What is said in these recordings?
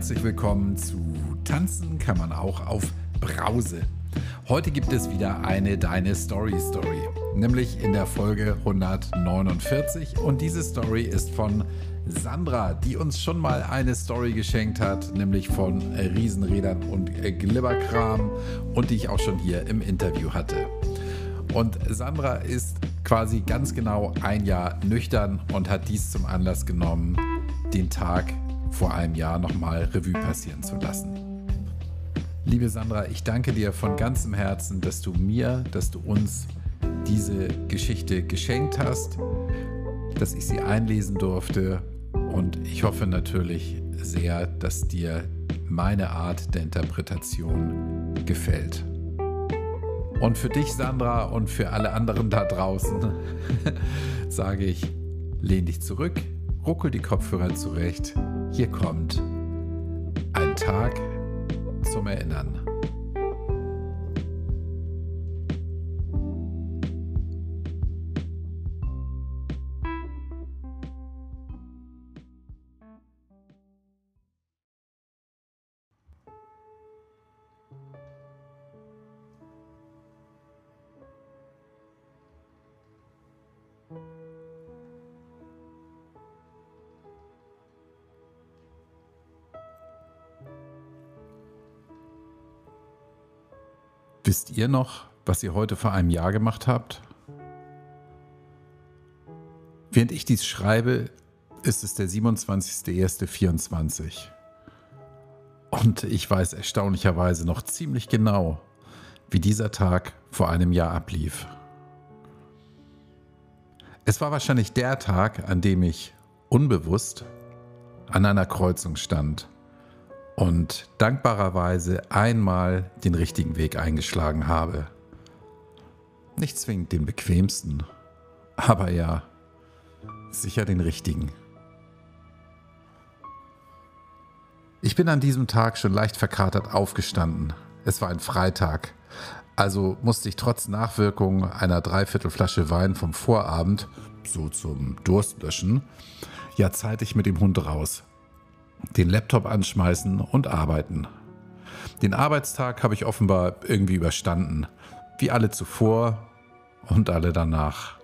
herzlich willkommen zu Tanzen kann man auch auf Brause. Heute gibt es wieder eine Deine Story Story, nämlich in der Folge 149 und diese Story ist von Sandra, die uns schon mal eine Story geschenkt hat, nämlich von Riesenrädern und Glibberkram und die ich auch schon hier im Interview hatte. Und Sandra ist quasi ganz genau ein Jahr nüchtern und hat dies zum Anlass genommen, den Tag vor einem Jahr nochmal Revue passieren zu lassen. Liebe Sandra, ich danke dir von ganzem Herzen, dass du mir, dass du uns diese Geschichte geschenkt hast, dass ich sie einlesen durfte und ich hoffe natürlich sehr, dass dir meine Art der Interpretation gefällt. Und für dich, Sandra, und für alle anderen da draußen sage ich, lehn dich zurück, ruckel die Kopfhörer zurecht. Hier kommt ein Tag zum Erinnern. Wisst ihr noch, was ihr heute vor einem Jahr gemacht habt? Während ich dies schreibe, ist es der 27.01.24. Und ich weiß erstaunlicherweise noch ziemlich genau, wie dieser Tag vor einem Jahr ablief. Es war wahrscheinlich der Tag, an dem ich unbewusst an einer Kreuzung stand und dankbarerweise einmal den richtigen Weg eingeschlagen habe. Nicht zwingend den bequemsten, aber ja, sicher den richtigen. Ich bin an diesem Tag schon leicht verkatert aufgestanden. Es war ein Freitag, also musste ich trotz Nachwirkung einer Dreiviertelflasche Wein vom Vorabend, so zum Durstlöschen, ja zeitig mit dem Hund raus den Laptop anschmeißen und arbeiten. Den Arbeitstag habe ich offenbar irgendwie überstanden, wie alle zuvor und alle danach.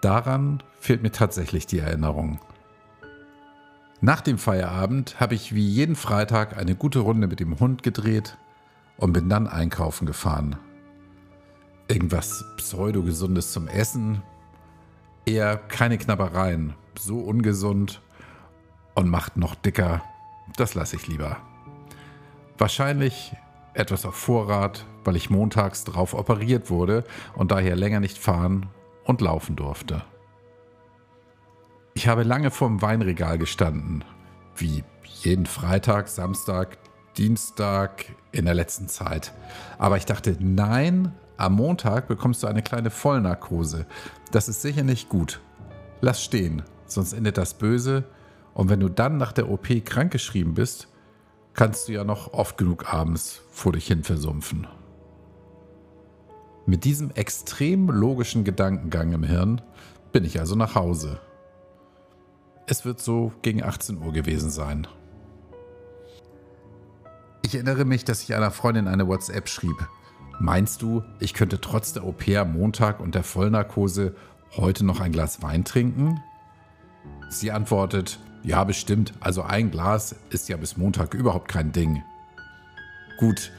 Daran fehlt mir tatsächlich die Erinnerung. Nach dem Feierabend habe ich wie jeden Freitag eine gute Runde mit dem Hund gedreht und bin dann einkaufen gefahren. Irgendwas pseudo-gesundes zum Essen, eher keine Knabbereien, so ungesund und macht noch dicker, das lasse ich lieber. Wahrscheinlich etwas auf Vorrat, weil ich montags drauf operiert wurde und daher länger nicht fahren und laufen durfte. Ich habe lange vorm Weinregal gestanden, wie jeden Freitag, Samstag, Dienstag in der letzten Zeit. Aber ich dachte, nein, am Montag bekommst du eine kleine Vollnarkose. Das ist sicher nicht gut. Lass stehen, sonst endet das böse und wenn du dann nach der OP krankgeschrieben bist, kannst du ja noch oft genug abends vor dich hin versumpfen. Mit diesem extrem logischen Gedankengang im Hirn bin ich also nach Hause. Es wird so gegen 18 Uhr gewesen sein. Ich erinnere mich, dass ich einer Freundin eine WhatsApp schrieb. Meinst du, ich könnte trotz der OP am Montag und der Vollnarkose heute noch ein Glas Wein trinken? Sie antwortet, ja, bestimmt. Also ein Glas ist ja bis Montag überhaupt kein Ding. Gut,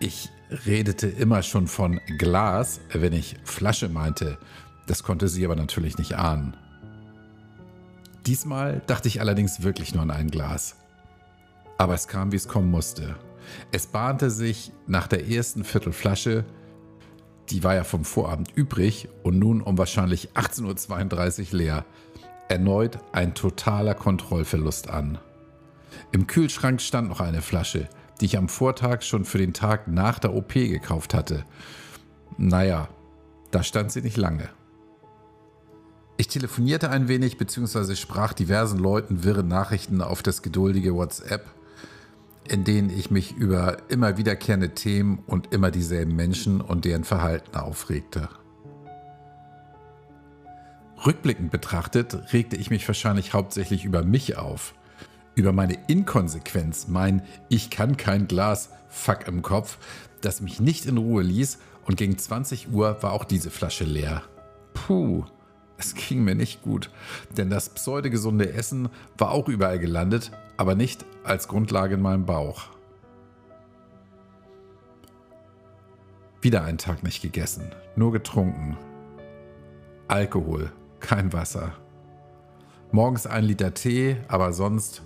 ich redete immer schon von Glas, wenn ich Flasche meinte. Das konnte sie aber natürlich nicht ahnen. Diesmal dachte ich allerdings wirklich nur an ein Glas. Aber es kam, wie es kommen musste. Es bahnte sich nach der ersten Viertelflasche, die war ja vom Vorabend übrig und nun um wahrscheinlich 18.32 Uhr leer erneut ein totaler Kontrollverlust an. Im Kühlschrank stand noch eine Flasche, die ich am Vortag schon für den Tag nach der OP gekauft hatte. Naja, da stand sie nicht lange. Ich telefonierte ein wenig bzw. sprach diversen Leuten wirre Nachrichten auf das geduldige WhatsApp, in denen ich mich über immer wiederkehrende Themen und immer dieselben Menschen und deren Verhalten aufregte. Rückblickend betrachtet regte ich mich wahrscheinlich hauptsächlich über mich auf. über meine Inkonsequenz, mein Ich kann kein Glas, Fuck im Kopf, das mich nicht in Ruhe ließ und gegen 20 Uhr war auch diese Flasche leer. Puh, es ging mir nicht gut, denn das pseudogesunde Essen war auch überall gelandet, aber nicht als Grundlage in meinem Bauch. Wieder einen Tag nicht gegessen, nur getrunken. Alkohol, kein Wasser. Morgens ein Liter Tee, aber sonst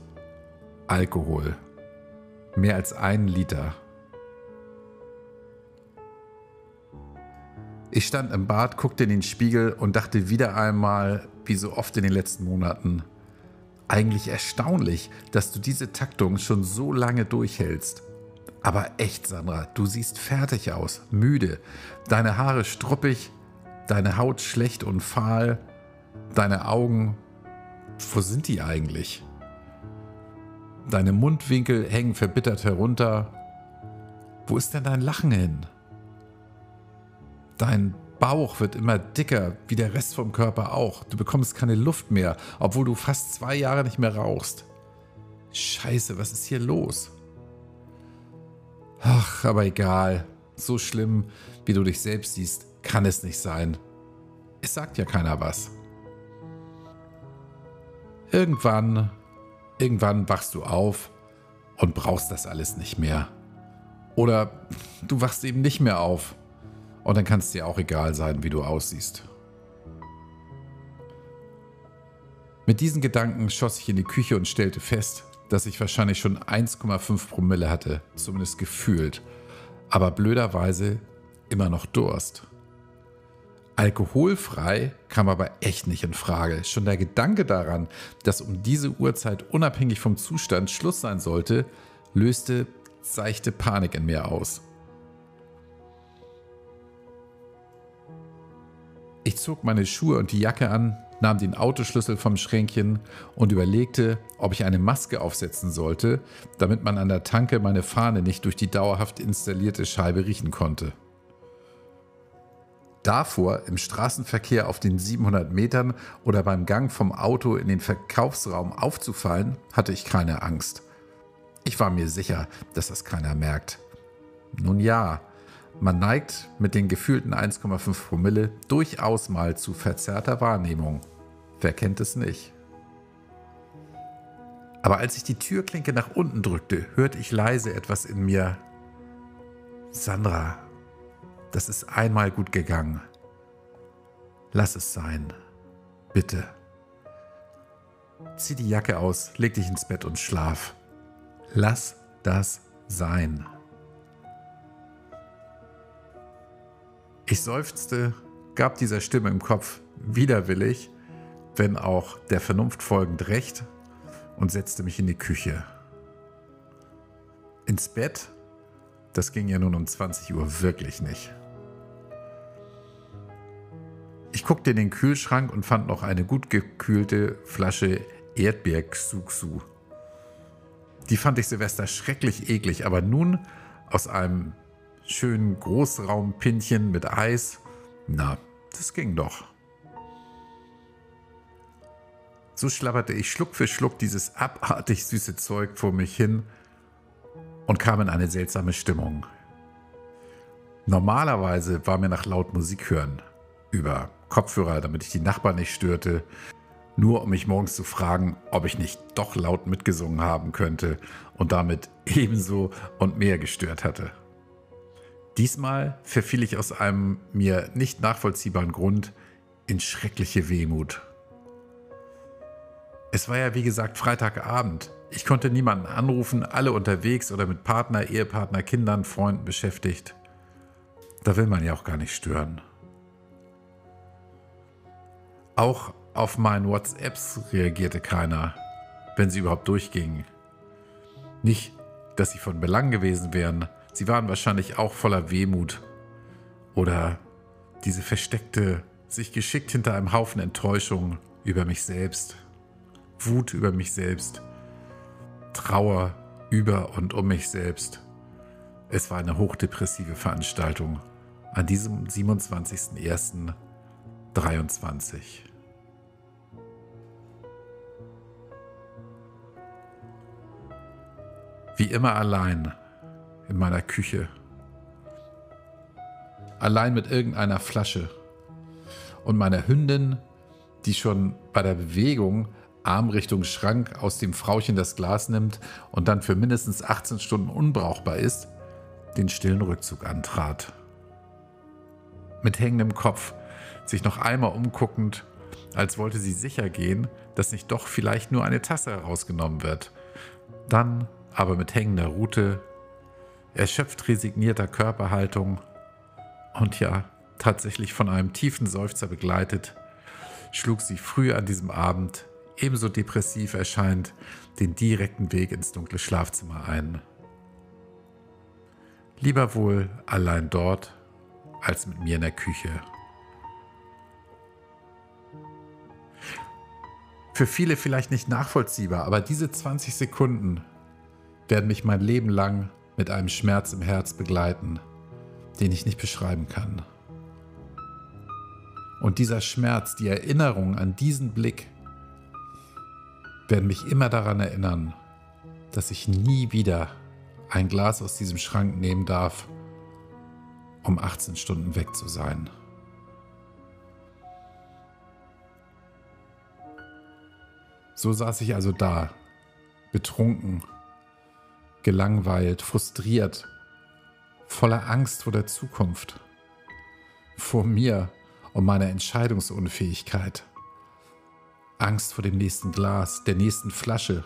Alkohol. Mehr als ein Liter. Ich stand im Bad, guckte in den Spiegel und dachte wieder einmal, wie so oft in den letzten Monaten, eigentlich erstaunlich, dass du diese Taktung schon so lange durchhältst. Aber echt, Sandra, du siehst fertig aus, müde, deine Haare struppig, deine Haut schlecht und fahl, deine Augen, wo sind die eigentlich? Deine Mundwinkel hängen verbittert herunter. Wo ist denn dein Lachen hin? Dein Bauch wird immer dicker, wie der Rest vom Körper auch. Du bekommst keine Luft mehr, obwohl du fast zwei Jahre nicht mehr rauchst. Scheiße, was ist hier los? Ach, aber egal. So schlimm, wie du dich selbst siehst, kann es nicht sein. Es sagt ja keiner was. Irgendwann, irgendwann wachst du auf und brauchst das alles nicht mehr. Oder du wachst eben nicht mehr auf und dann kann es dir auch egal sein, wie du aussiehst. Mit diesen Gedanken schoss ich in die Küche und stellte fest, dass ich wahrscheinlich schon 1,5 Promille hatte, zumindest gefühlt, aber blöderweise immer noch Durst. Alkoholfrei kam aber echt nicht in Frage. Schon der Gedanke daran, dass um diese Uhrzeit unabhängig vom Zustand Schluss sein sollte, löste seichte Panik in mir aus. Ich zog meine Schuhe und die Jacke an, nahm den Autoschlüssel vom Schränkchen und überlegte, ob ich eine Maske aufsetzen sollte, damit man an der Tanke meine Fahne nicht durch die dauerhaft installierte Scheibe riechen konnte. Davor, im Straßenverkehr auf den 700 Metern oder beim Gang vom Auto in den Verkaufsraum aufzufallen, hatte ich keine Angst. Ich war mir sicher, dass das keiner merkt. Nun ja, man neigt mit den gefühlten 1,5 Promille durchaus mal zu verzerrter Wahrnehmung. Wer kennt es nicht? Aber als ich die Türklinke nach unten drückte, hörte ich leise etwas in mir. Sandra, das ist einmal gut gegangen. Lass es sein. Bitte. Zieh die Jacke aus, leg dich ins Bett und schlaf. Lass das sein. Ich seufzte, gab dieser Stimme im Kopf widerwillig, wenn auch der Vernunft folgend recht, und setzte mich in die Küche. Ins Bett? Das ging ja nun um 20 Uhr wirklich nicht. Guckte in den Kühlschrank und fand noch eine gut gekühlte Flasche Erdbeer-Xuksu. Die fand ich Silvester schrecklich eklig, aber nun aus einem schönen Großraumpinchen mit Eis. Na, das ging doch. So schlapperte ich Schluck für Schluck dieses abartig süße Zeug vor mich hin und kam in eine seltsame Stimmung. Normalerweise war mir nach laut Musik hören, über Kopfhörer, damit ich die Nachbarn nicht störte, nur um mich morgens zu fragen, ob ich nicht doch laut mitgesungen haben könnte und damit ebenso und mehr gestört hatte. Diesmal verfiel ich aus einem mir nicht nachvollziehbaren Grund in schreckliche Wehmut. Es war ja wie gesagt Freitagabend. Ich konnte niemanden anrufen, alle unterwegs oder mit Partner, Ehepartner, Kindern, Freunden beschäftigt. Da will man ja auch gar nicht stören. Auch auf meinen WhatsApps reagierte keiner, wenn sie überhaupt durchgingen. Nicht, dass sie von Belang gewesen wären, Sie waren wahrscheinlich auch voller Wehmut oder diese versteckte, sich geschickt hinter einem Haufen Enttäuschung über mich selbst, Wut über mich selbst, Trauer über und um mich selbst. Es war eine hochdepressive Veranstaltung an diesem 27.01.23. Wie immer allein in meiner Küche. Allein mit irgendeiner Flasche. Und meiner Hündin, die schon bei der Bewegung Arm Richtung Schrank aus dem Frauchen das Glas nimmt und dann für mindestens 18 Stunden unbrauchbar ist, den stillen Rückzug antrat. Mit hängendem Kopf, sich noch einmal umguckend, als wollte sie sicher gehen, dass nicht doch vielleicht nur eine Tasse herausgenommen wird. Dann aber mit hängender Rute, erschöpft resignierter Körperhaltung und ja, tatsächlich von einem tiefen Seufzer begleitet, schlug sie früh an diesem Abend, ebenso depressiv erscheint, den direkten Weg ins dunkle Schlafzimmer ein. Lieber wohl allein dort als mit mir in der Küche. Für viele vielleicht nicht nachvollziehbar, aber diese 20 Sekunden werden mich mein Leben lang mit einem Schmerz im Herz begleiten, den ich nicht beschreiben kann. Und dieser Schmerz, die Erinnerung an diesen Blick, werden mich immer daran erinnern, dass ich nie wieder ein Glas aus diesem Schrank nehmen darf, um 18 Stunden weg zu sein. So saß ich also da, betrunken gelangweilt, frustriert, voller Angst vor der Zukunft, vor mir und meiner Entscheidungsunfähigkeit, Angst vor dem nächsten Glas, der nächsten Flasche.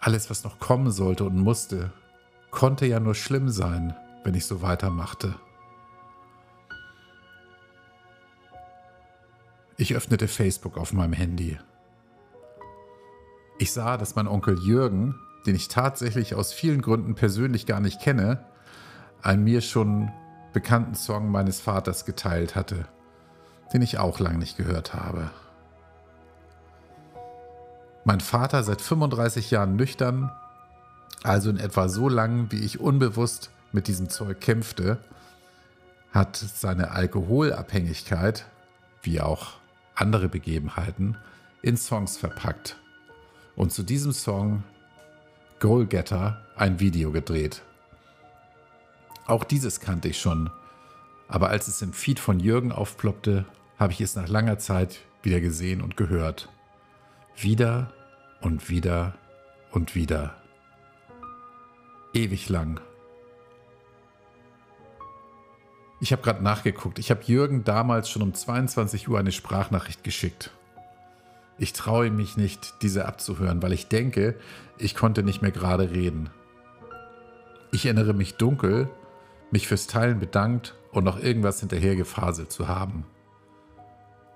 Alles, was noch kommen sollte und musste, konnte ja nur schlimm sein, wenn ich so weitermachte. Ich öffnete Facebook auf meinem Handy. Ich sah, dass mein Onkel Jürgen den ich tatsächlich aus vielen Gründen persönlich gar nicht kenne, einen mir schon bekannten Song meines Vaters geteilt hatte, den ich auch lang nicht gehört habe. Mein Vater seit 35 Jahren nüchtern, also in etwa so lang, wie ich unbewusst mit diesem Zeug kämpfte, hat seine Alkoholabhängigkeit, wie auch andere Begebenheiten, in Songs verpackt. Und zu diesem Song Goalgetter ein Video gedreht. Auch dieses kannte ich schon, aber als es im Feed von Jürgen aufploppte, habe ich es nach langer Zeit wieder gesehen und gehört. Wieder und wieder und wieder. Ewig lang. Ich habe gerade nachgeguckt. Ich habe Jürgen damals schon um 22 Uhr eine Sprachnachricht geschickt. Ich traue mich nicht, diese abzuhören, weil ich denke, ich konnte nicht mehr gerade reden. Ich erinnere mich dunkel, mich fürs Teilen bedankt und noch irgendwas hinterhergefaselt zu haben.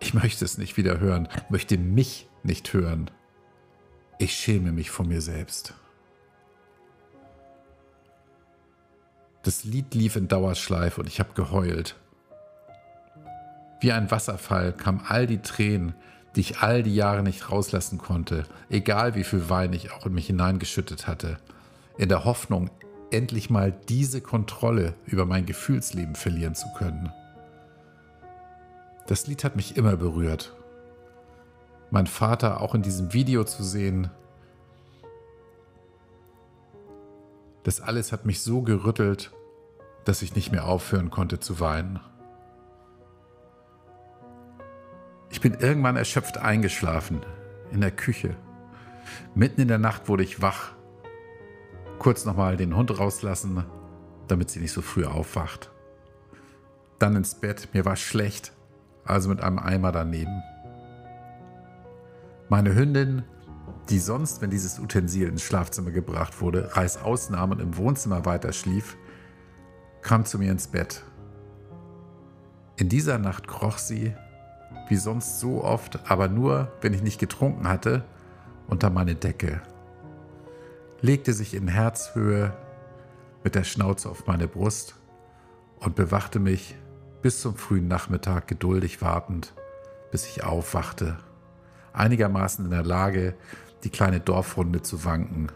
Ich möchte es nicht wieder hören, möchte mich nicht hören. Ich schäme mich vor mir selbst. Das Lied lief in Dauerschleife und ich habe geheult. Wie ein Wasserfall kamen all die Tränen, die ich all die Jahre nicht rauslassen konnte, egal wie viel Wein ich auch in mich hineingeschüttet hatte, in der Hoffnung, endlich mal diese Kontrolle über mein Gefühlsleben verlieren zu können. Das Lied hat mich immer berührt. Mein Vater auch in diesem Video zu sehen, das alles hat mich so gerüttelt, dass ich nicht mehr aufhören konnte zu weinen. Ich bin irgendwann erschöpft eingeschlafen in der Küche. Mitten in der Nacht wurde ich wach. Kurz nochmal den Hund rauslassen, damit sie nicht so früh aufwacht. Dann ins Bett. Mir war schlecht, also mit einem Eimer daneben. Meine Hündin, die sonst, wenn dieses Utensil ins Schlafzimmer gebracht wurde, Reißaus nahm und im Wohnzimmer weiter schlief, kam zu mir ins Bett. In dieser Nacht kroch sie wie sonst so oft, aber nur, wenn ich nicht getrunken hatte, unter meine Decke, legte sich in Herzhöhe mit der Schnauze auf meine Brust und bewachte mich bis zum frühen Nachmittag geduldig wartend, bis ich aufwachte, einigermaßen in der Lage, die kleine Dorfrunde zu wanken,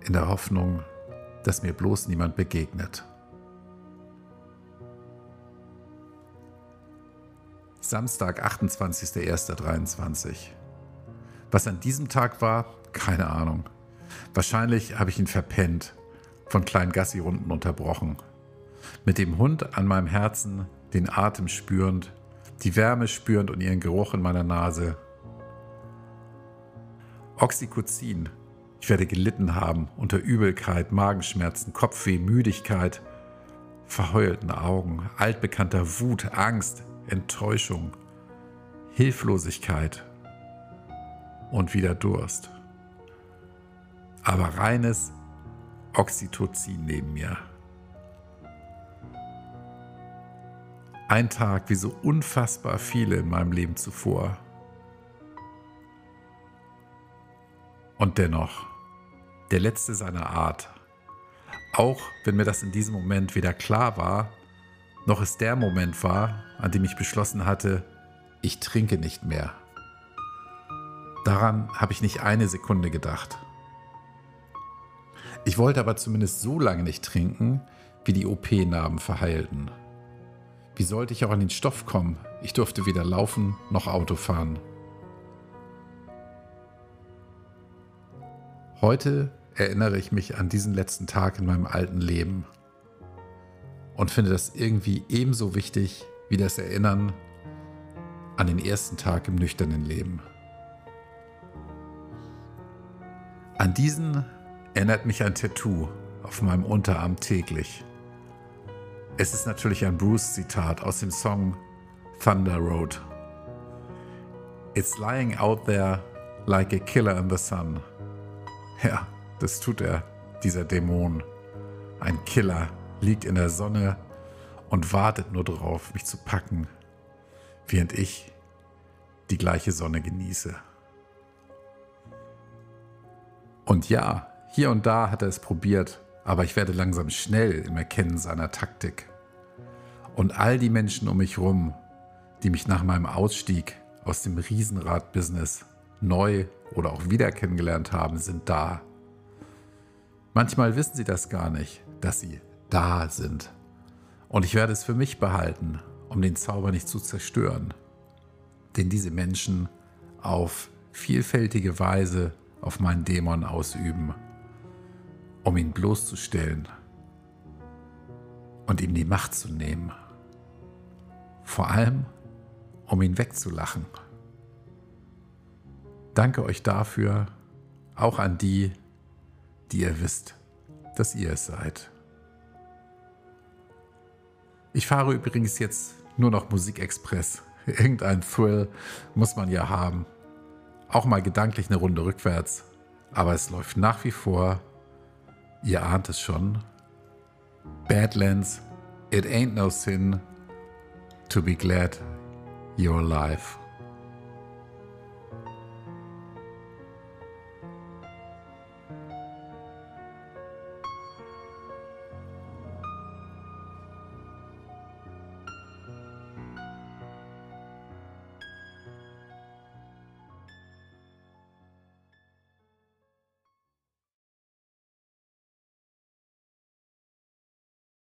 in der Hoffnung, dass mir bloß niemand begegnet. Samstag, 28.01.23. Was an diesem Tag war, keine Ahnung. Wahrscheinlich habe ich ihn verpennt, von kleinen Gassi-Runden unterbrochen. Mit dem Hund an meinem Herzen, den Atem spürend, die Wärme spürend und ihren Geruch in meiner Nase. Oxycozin. Ich werde gelitten haben unter Übelkeit, Magenschmerzen, Kopfweh, Müdigkeit, verheulten Augen, altbekannter Wut, Angst, Enttäuschung, Hilflosigkeit und wieder Durst. Aber reines Oxytocin neben mir. Ein Tag wie so unfassbar viele in meinem Leben zuvor. Und dennoch, der letzte seiner Art. Auch wenn mir das in diesem Moment weder klar war, noch es der Moment war, an dem ich beschlossen hatte, ich trinke nicht mehr. Daran habe ich nicht eine Sekunde gedacht. Ich wollte aber zumindest so lange nicht trinken, wie die OP-Narben verheilten. Wie sollte ich auch an den Stoff kommen? Ich durfte weder laufen noch Auto fahren. Heute erinnere ich mich an diesen letzten Tag in meinem alten Leben und finde das irgendwie ebenso wichtig wie das Erinnern an den ersten Tag im nüchternen Leben. An diesen erinnert mich ein Tattoo auf meinem Unterarm täglich. Es ist natürlich ein Bruce-Zitat aus dem Song Thunder Road. It's lying out there like a killer in the sun. Ja, das tut er, dieser Dämon. Ein Killer liegt in der Sonne und wartet nur darauf, mich zu packen, während ich die gleiche Sonne genieße. Und ja, hier und da hat er es probiert, aber ich werde langsam schnell im Erkennen seiner Taktik. Und all die Menschen um mich herum, die mich nach meinem Ausstieg aus dem Riesenrad-Business neu oder auch wieder kennengelernt haben, sind da. Manchmal wissen sie das gar nicht, dass sie da sind. Und ich werde es für mich behalten, um den Zauber nicht zu zerstören. Den diese Menschen auf vielfältige Weise auf meinen Dämon ausüben um ihn bloßzustellen und ihm die Macht zu nehmen. Vor allem, um ihn wegzulachen. Danke euch dafür, auch an die, die ihr wisst, dass ihr es seid. Ich fahre übrigens jetzt nur noch Musikexpress. Irgendein Thrill muss man ja haben. Auch mal gedanklich eine Runde rückwärts. Aber es läuft nach wie vor Ihr ahnt es schon. Badlands, it ain't no sin to be glad you're alive.